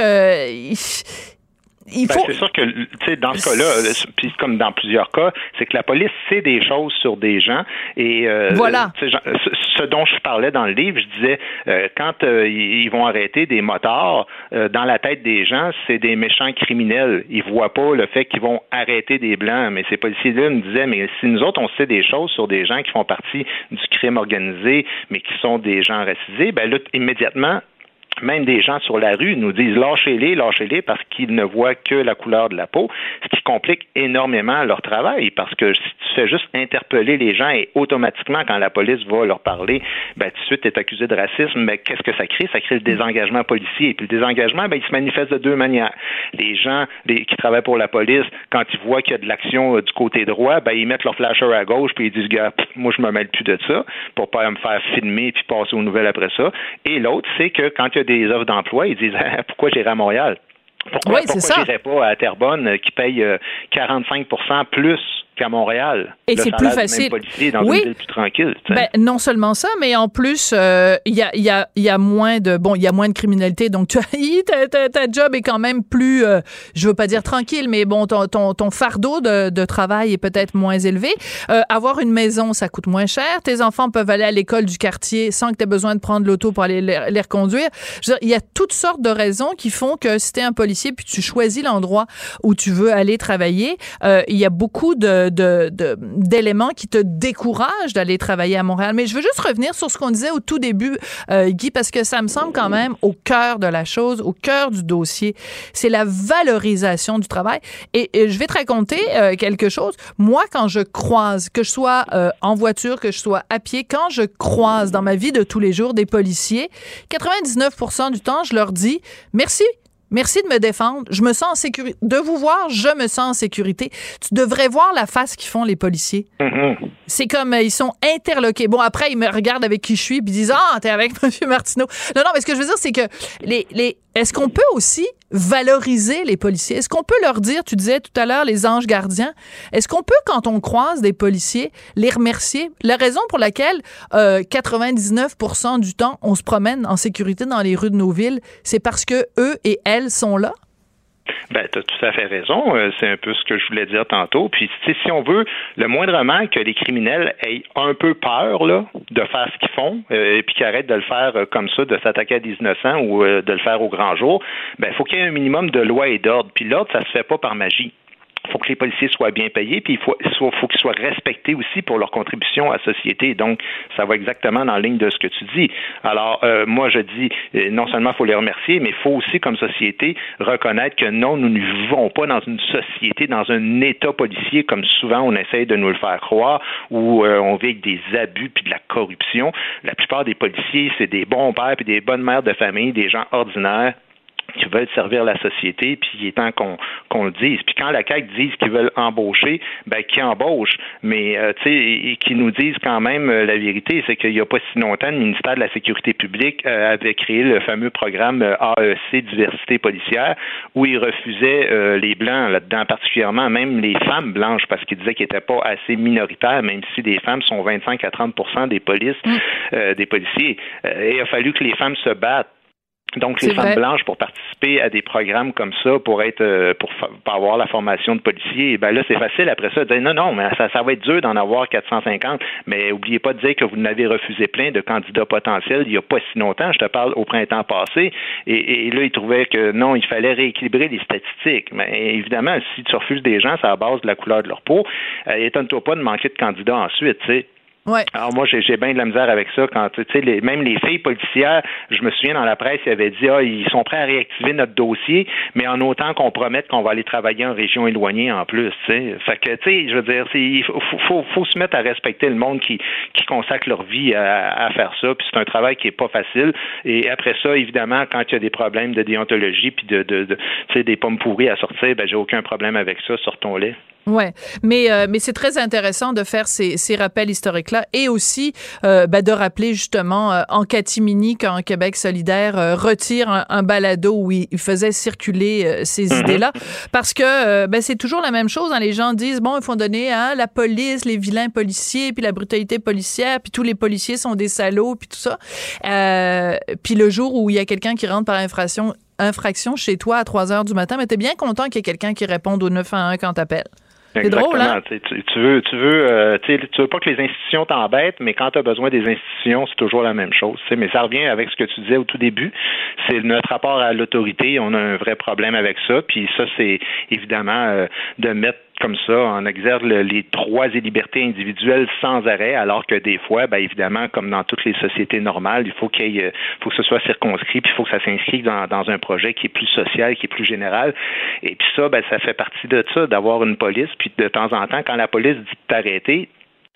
ben, c'est sûr que, dans ce cas-là, euh, puis comme dans plusieurs cas, c'est que la police sait des choses sur des gens. Et euh, voilà. ce dont je parlais dans le livre, je disais, euh, quand ils vont arrêter des motards, dans la tête des gens, c'est des méchants criminels. Ils voient pas le fait qu'ils vont arrêter des blancs. Mais ces policiers-là me disaient, mais si nous autres, on sait des choses sur des gens qui font partie du crime organisé, mais qui sont des gens racisés, ben là, immédiatement, même des gens sur la rue nous disent lâchez-les, lâchez-les parce qu'ils ne voient que la couleur de la peau, ce qui complique énormément leur travail parce que si tu fais juste interpeller les gens et automatiquement quand la police va leur parler, ben tout de suite tu es accusé de racisme, mais qu'est-ce que ça crée? Ça crée le désengagement policier et puis le désengagement ben il se manifeste de deux manières. Les gens qui travaillent pour la police quand ils voient qu'il y a de l'action euh, du côté droit, ben ils mettent leur flasher à gauche puis ils disent gars, moi je me mêle plus de ça pour pas me faire filmer puis passer aux nouvelles après ça. Et l'autre c'est que quand il y a des offres d'emploi, ils disent [laughs] pourquoi j'irai à Montréal? Pourquoi, oui, pourquoi j'irai pas à Terrebonne euh, qui paye 45% euh, plus qu'à Montréal. Et c'est plus facile. dans oui. une ville plus tranquille. Ben, non seulement ça, mais en plus, il euh, y, a, y, a, y, a, moins de bon, il y a moins de criminalité, donc tu as, [laughs] ta, ta, job est quand même plus, euh, je veux pas dire tranquille, mais bon, ton, ton, ton fardeau de, de, travail est peut-être moins élevé. Euh, avoir une maison, ça coûte moins cher. Tes enfants peuvent aller à l'école du quartier sans que tu aies besoin de prendre l'auto pour aller les, les reconduire. Il y a toutes sortes de raisons qui font que si tu es un policier puis tu choisis l'endroit où tu veux aller travailler, euh, il y a beaucoup de d'éléments qui te découragent d'aller travailler à Montréal. Mais je veux juste revenir sur ce qu'on disait au tout début, euh, Guy, parce que ça me semble quand même au cœur de la chose, au cœur du dossier. C'est la valorisation du travail. Et, je vais te raconter euh, quelque chose. Moi, quand je croise, que je sois euh, en voiture, que je sois à pied, quand je croise dans ma vie de tous les jours des policiers, 99 du temps, je leur dis merci Merci de me défendre. Je me sens en sécurité. De vous voir, je me sens en sécurité. Tu devrais voir la face qu'ils font, les policiers. Mm-hmm. C'est comme, euh, ils sont interloqués. Bon, après, ils me regardent avec qui je suis, puis ils disent, ah, t'es avec [laughs] M. Martineau. Non, non, mais ce que je veux dire, c'est que les, les, est-ce qu'on peut aussi valoriser les policiers? Est-ce qu'on peut leur dire, tu disais tout à l'heure, les anges gardiens, est-ce qu'on peut, quand on croise des policiers, les remercier? La raison pour laquelle euh, 99% du temps, on se promène en sécurité dans les rues de nos villes, c'est parce que eux et elles sont là? Ben, tu as tout à fait raison. Euh, c'est un peu ce que je voulais dire tantôt. Puis, si on veut, le moindrement que les criminels aient un peu peur là, de faire ce qu'ils font, euh, et puis qu'ils arrêtent de le faire euh, comme ça, de s'attaquer à des innocents ou de le faire au grand jour, ben, il faut qu'il y ait un minimum de loi et d'ordre. Puis l'ordre, ça se fait pas par magie. Il faut que les policiers soient bien payés, puis il faut, qu'ils soient respectés aussi pour leur contribution à la société. Donc, ça va exactement dans la ligne de ce que tu dis. Alors, euh, moi, je dis, euh, non seulement il faut les remercier, mais il faut aussi, comme société, reconnaître que non, nous ne vivons pas dans une société, dans un État policier, comme souvent on essaye de nous le faire croire, où euh, on vit avec des abus puis de la corruption. La plupart des policiers, c'est des bons pères puis des bonnes mères de famille, des gens ordinaires qui veulent servir la société, puis il est temps qu'on le dise. Puis quand la CAQ dit qu'ils veulent embaucher, ben qui embauche, mais euh, tu sais, qui nous disent quand même euh, la vérité, c'est qu'il n'y a pas si longtemps, le ministère de la Sécurité publique euh, avait créé le fameux programme AEC diversité policière, où il refusait les blancs là-dedans, particulièrement même les femmes blanches, parce qu'il disait qu'ils n'étaient pas assez minoritaires, même si les femmes sont 25 à 30% des polices, mm. des policiers. il a fallu que les femmes se battent donc, les femmes blanches pour participer à des programmes comme ça, pour être, euh, pour, avoir la formation de policier, ben là, c'est facile après ça de dire non, non, mais ça, ça va être dur d'en avoir 450. Mais oubliez pas de dire que vous n'avez refusé plein de candidats potentiels il n'y a pas si longtemps. Je te parle au printemps passé. Et, là, ils trouvaient que non, il fallait rééquilibrer les statistiques. Mais évidemment, si tu refuses des gens, c'est à base de la couleur de leur peau. Euh, étonne-toi pas de manquer de candidats ensuite, tu sais. Alors moi, j'ai bien de la misère avec ça quand, tu sais, les, même les filles policières, je me souviens dans la presse, ils avaient dit, ah, ils sont prêts à réactiver notre dossier, mais en autant qu'on promette qu'on va aller travailler en région éloignée en plus, tu sais. Fait que, tu sais, je veux dire, il faut, faut, faut, se mettre à respecter le monde qui, qui consacre leur vie à, à faire ça, puis c'est un travail qui est pas facile. Et après ça, évidemment, quand il y a des problèmes de déontologie puis de, de, de des pommes pourries à sortir, ben j'ai aucun problème avec ça, sortons-les. Ouais, mais euh, mais c'est très intéressant de faire ces, ces rappels historiques là et aussi euh, ben, de rappeler justement euh, en catimini quand Québec solidaire euh, retire un, un, balado où il, faisait circuler ces mm-hmm. idées là parce que ben, c'est toujours la même chose. Hein, les gens disent bon il faut donner hein, la police, les vilains policiers, puis la brutalité policière, puis tous les policiers sont des salauds, puis tout ça. puis le jour où il y a quelqu'un qui rentre par infraction infraction chez toi à 3 heures du matin, mais t'es bien content qu'il y ait quelqu'un qui réponde au 911 quand t'appelles. C'est drôle, hein? Tu, tu, veux, tu veux, euh, tu veux pas que les institutions t'embêtent, mais quand tu as besoin des institutions, c'est toujours la même chose. Mais ça revient avec ce que tu disais au tout début. C'est notre rapport à l'autorité. On a un vrai problème avec ça. Puis ça, c'est évidemment euh, de mettre comme ça, on exerce les droits et libertés individuelles sans arrêt, alors que des fois, ben, évidemment, comme dans toutes les sociétés normales, il faut qu'il euh, faut que ce soit circonscrit, puis il faut que ça s'inscrive dans, dans, un projet qui est plus social, qui est plus général. Et puis ça, ben, ça fait partie de ça, d'avoir une police, puis de temps en temps, quand la police dit de t'arrêter,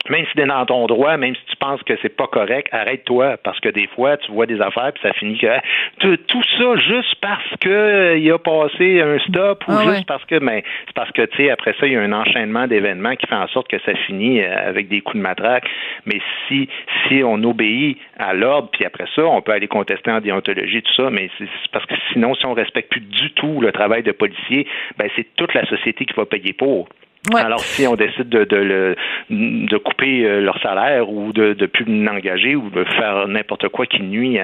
même si tu es dans ton droit, même si tu penses que c'est pas correct, arrête-toi parce que des fois tu vois des affaires puis ça finit que tout, ça juste parce que il a passé un stop ou ah juste parce que mais ben, c'est parce que tu sais après ça il y a un enchaînement d'événements qui fait en sorte que ça finit euh, avec des coups de matraque. Mais si si on obéit à l'ordre puis après ça on peut aller contester en déontologie tout ça, mais c'est parce que sinon si on respecte plus du tout le travail de policier, ben c'est toute la société qui va payer pour. Alors, si on décide de, de, de couper euh, leur salaire ou de ne plus l'engager ou de faire n'importe quoi qui nuit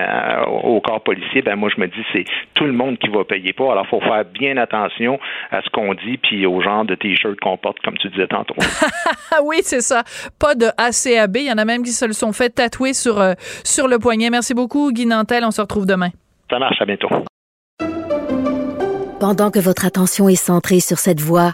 au corps policier, ben moi, je me dis, c'est tout le monde qui va payer pour. Alors, il faut faire bien attention à ce qu'on dit puis au genre de T-shirt qu'on porte, comme tu disais tantôt. [laughs] oui, c'est ça. Pas de ACAB. Il y en a même qui se le sont fait tatouer sur, euh, sur le poignet. Merci beaucoup, Guy Nantel. On se retrouve demain. Ça marche. À bientôt. Pendant que votre attention est centrée sur cette voix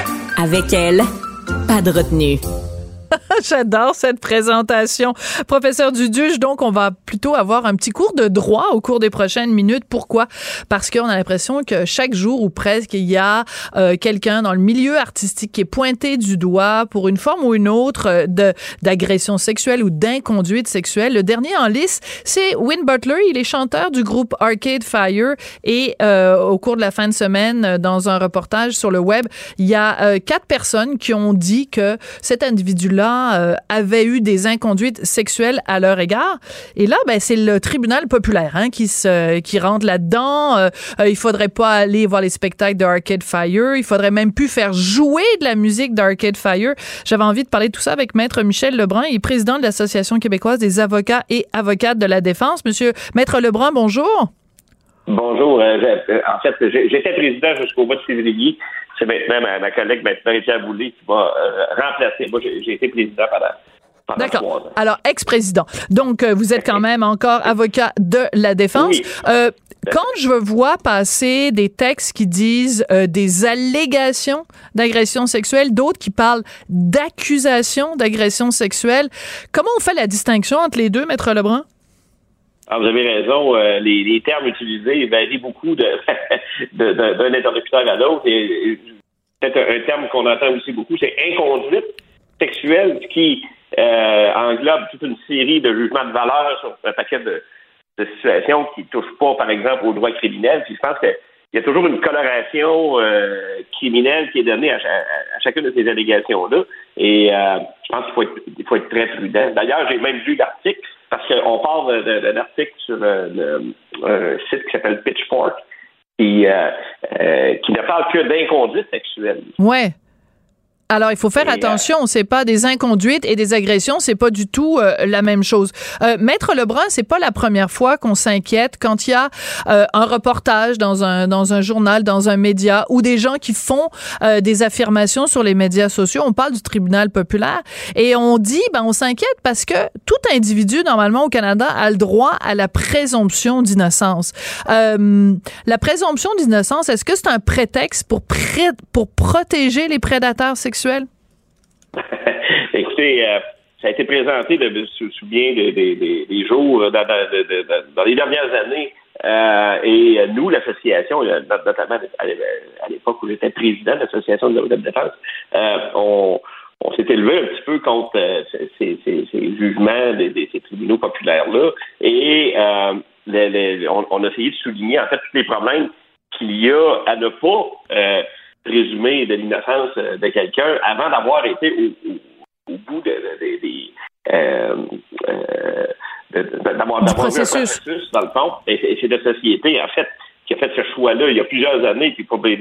Avec elle, pas de retenue. [laughs] J'adore cette présentation. Professeur Duduche, donc on va plutôt avoir un petit cours de droit au cours des prochaines minutes. Pourquoi? Parce qu'on a l'impression que chaque jour ou presque, il y a euh, quelqu'un dans le milieu artistique qui est pointé du doigt pour une forme ou une autre euh, d'agression sexuelle ou d'inconduite sexuelle. Le dernier en lice, c'est Win Butler. Il est chanteur du groupe Arcade Fire et euh, au cours de la fin de semaine, dans un reportage sur le web, il y a quatre personnes qui ont dit que cet individu-là euh, avaient eu des inconduites sexuelles à leur égard. Et là, ben, c'est le tribunal populaire hein, qui se qui rentre là-dedans. Euh, euh, il faudrait pas aller voir les spectacles de Arcade Fire. Il faudrait même plus faire jouer de la musique d'Arcade Fire. J'avais envie de parler de tout ça avec Maître Michel Lebrun, il est président de l'Association québécoise des avocats et avocates de la défense. Monsieur Maître Lebrun, bonjour. Bonjour. en fait, j'étais président jusqu'au mois de février c'est maintenant ma, collègue, maintenant, Richard Boulay, qui va euh, remplacer. Moi, j'ai été président pendant. D'accord. Alors, ex-président. Donc, euh, vous êtes quand même encore avocat de la défense. Euh, quand je vois passer des textes qui disent des allégations d'agression sexuelle, d'autres qui parlent d'accusations d'agression sexuelle, comment on fait la distinction entre les deux, Maître Lebrun? Ah, vous avez raison, les, termes utilisés varient beaucoup [laughs] d'un de, interlocuteur à l'autre. Et, peut-être un, terme qu'on entend aussi beaucoup, c'est inconduite sexuelle, qui euh, englobe toute une série de jugements de valeur sur un paquet de, situations qui ne touchent pas, par exemple, au droit criminel. Puis je pense qu'il y a toujours une coloration euh, criminelle qui est donnée à, chacune de ces allégations-là. Et euh, je pense qu'il faut être, faut être très prudent. D'ailleurs, j'ai même lu l'article, parce qu'on parle d'un article sur un site qui s'appelle Pitchfork, qui, euh, qui ne parle que d'inconduite sexuelle. Ouais. Alors, il faut faire euh, attention. C'est pas des inconduites et des agressions, c'est pas du tout euh, la même chose. Euh, Maître Lebrun, c'est pas la première fois qu'on s'inquiète quand il y a un reportage dans un dans un journal, dans un média, ou des gens qui font des affirmations sur les médias sociaux. On parle du tribunal populaire et on dit, ben, on s'inquiète parce que tout individu normalement au Canada a le droit à la présomption d'innocence. la présomption d'innocence, est-ce que c'est un prétexte pour pour protéger les prédateurs sexuels? [laughs] Écoutez, euh, ça a été présenté, je me souviens, des, jours, dans, les dernières années. Euh, et nous, l'association, notamment à l'époque où j'étais président de l'association de la défense, euh, on, s'est élevé un petit peu contre ces, jugements de, ces tribunaux populaires-là. Et on, a essayé de souligner, en fait, tous les problèmes qu'il y a à ne pas présumé de l'innocence euh, de quelqu'un avant d'avoir été au, bout de, euh, euh, d'avoir un processus dans le fond. Et, c'est la société, en fait, qui a fait ce choix-là il y a plusieurs années, puis pour des,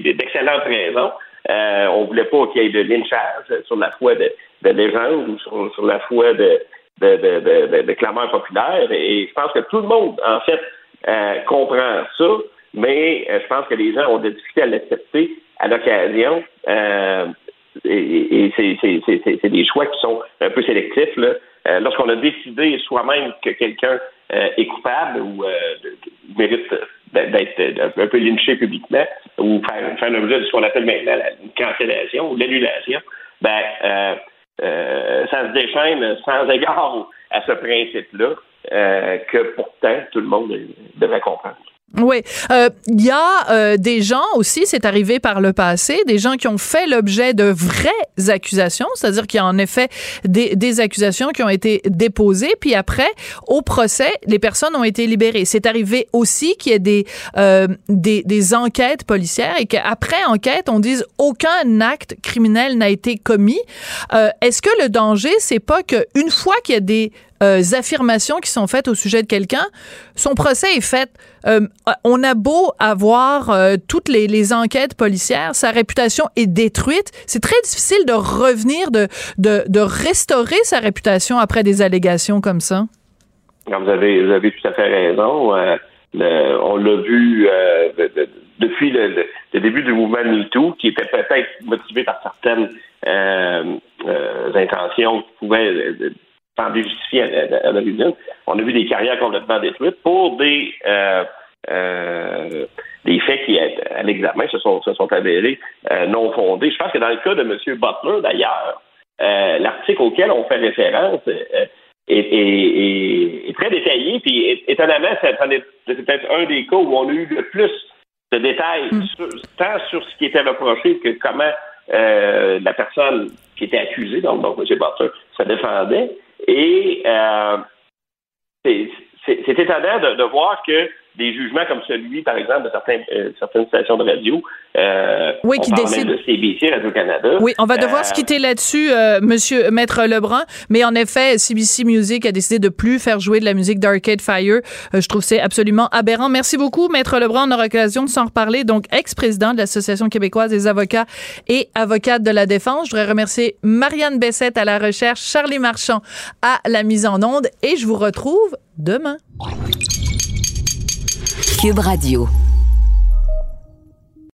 d'excellentes raisons. Euh, on voulait pas qu'il y ait de lynchage sur la foi de, de légende ou sur, sur la foi de, de, de, de, de clameurs populaires. Et je pense que tout le monde, en fait, euh, comprend ça, mais euh, je pense que les gens ont des difficultés à l'accepter à l'occasion. Euh, et, et c'est des choix qui sont un peu sélectifs. Euh, lorsqu'on a décidé soi-même que quelqu'un euh, est coupable ou euh, mérite d'être un peu lynché publiquement ou faire, faire l'objet de ce qu'on appelle maintenant la cancellation ou l'annulation, ben ça se déchaîne sans égard à ce principe-là que pourtant tout le monde devrait comprendre. Oui, euh, il y a euh, des gens aussi, c'est arrivé par le passé, des gens qui ont fait l'objet de vraies accusations, c'est-à-dire qu'il y a en effet des, des, accusations qui ont été déposées, puis après, au procès, les personnes ont été libérées. C'est arrivé aussi qu'il y ait des, euh, des, des, enquêtes policières et qu'après enquête, on dise aucun acte criminel n'a été commis. Euh, est-ce que le danger, c'est pas qu'une fois qu'il y a des euh, affirmations qui sont faites au sujet de quelqu'un, son procès est fait. Euh, on a beau avoir euh, toutes les, enquêtes policières, sa réputation est détruite. C'est très difficile de revenir, de, de, restaurer sa réputation après des allégations comme ça. Vous avez, vous avez tout à fait raison. On l'a vu de, de, depuis le, le, début du mouvement MeToo, qui était peut-être motivé par certaines intentions qui pouvaient semblait justifié à, l'origine. On a vu des carrières complètement détruites pour des euh, euh, des faits qui, à l'examen, se sont, se sont avérés euh, non fondés. Je pense que dans le cas de M. Butler, d'ailleurs, l'article auquel on fait référence est, est, est, très détaillé, puis étonnamment, c'est peut-être un des cas où on a eu le plus de détails, mm. tant sur ce qui était reproché que comment la personne qui était accusée, donc, donc M. Butler, se défendait. Et euh, c'est étonnant de, de, voir que des jugements comme celui, par exemple, de certains, euh, certaines stations de radio. Euh, oui, qui décident. de CBC, Radio-Canada. Oui, on va devoir se quitter là-dessus, Monsieur Maître Lebrun. Mais en effet, CBC Music a décidé de plus faire jouer de la musique d'Arcade Fire. je trouve c'est absolument aberrant. Merci beaucoup, Maître Lebrun. On aura l'occasion de s'en reparler. Donc, ex-président de l'Association québécoise des avocats et avocates de la défense. Je voudrais remercier Marianne Bessette à la recherche, Charlie Marchand à la mise en onde. Et je vous retrouve demain. Cube Radio.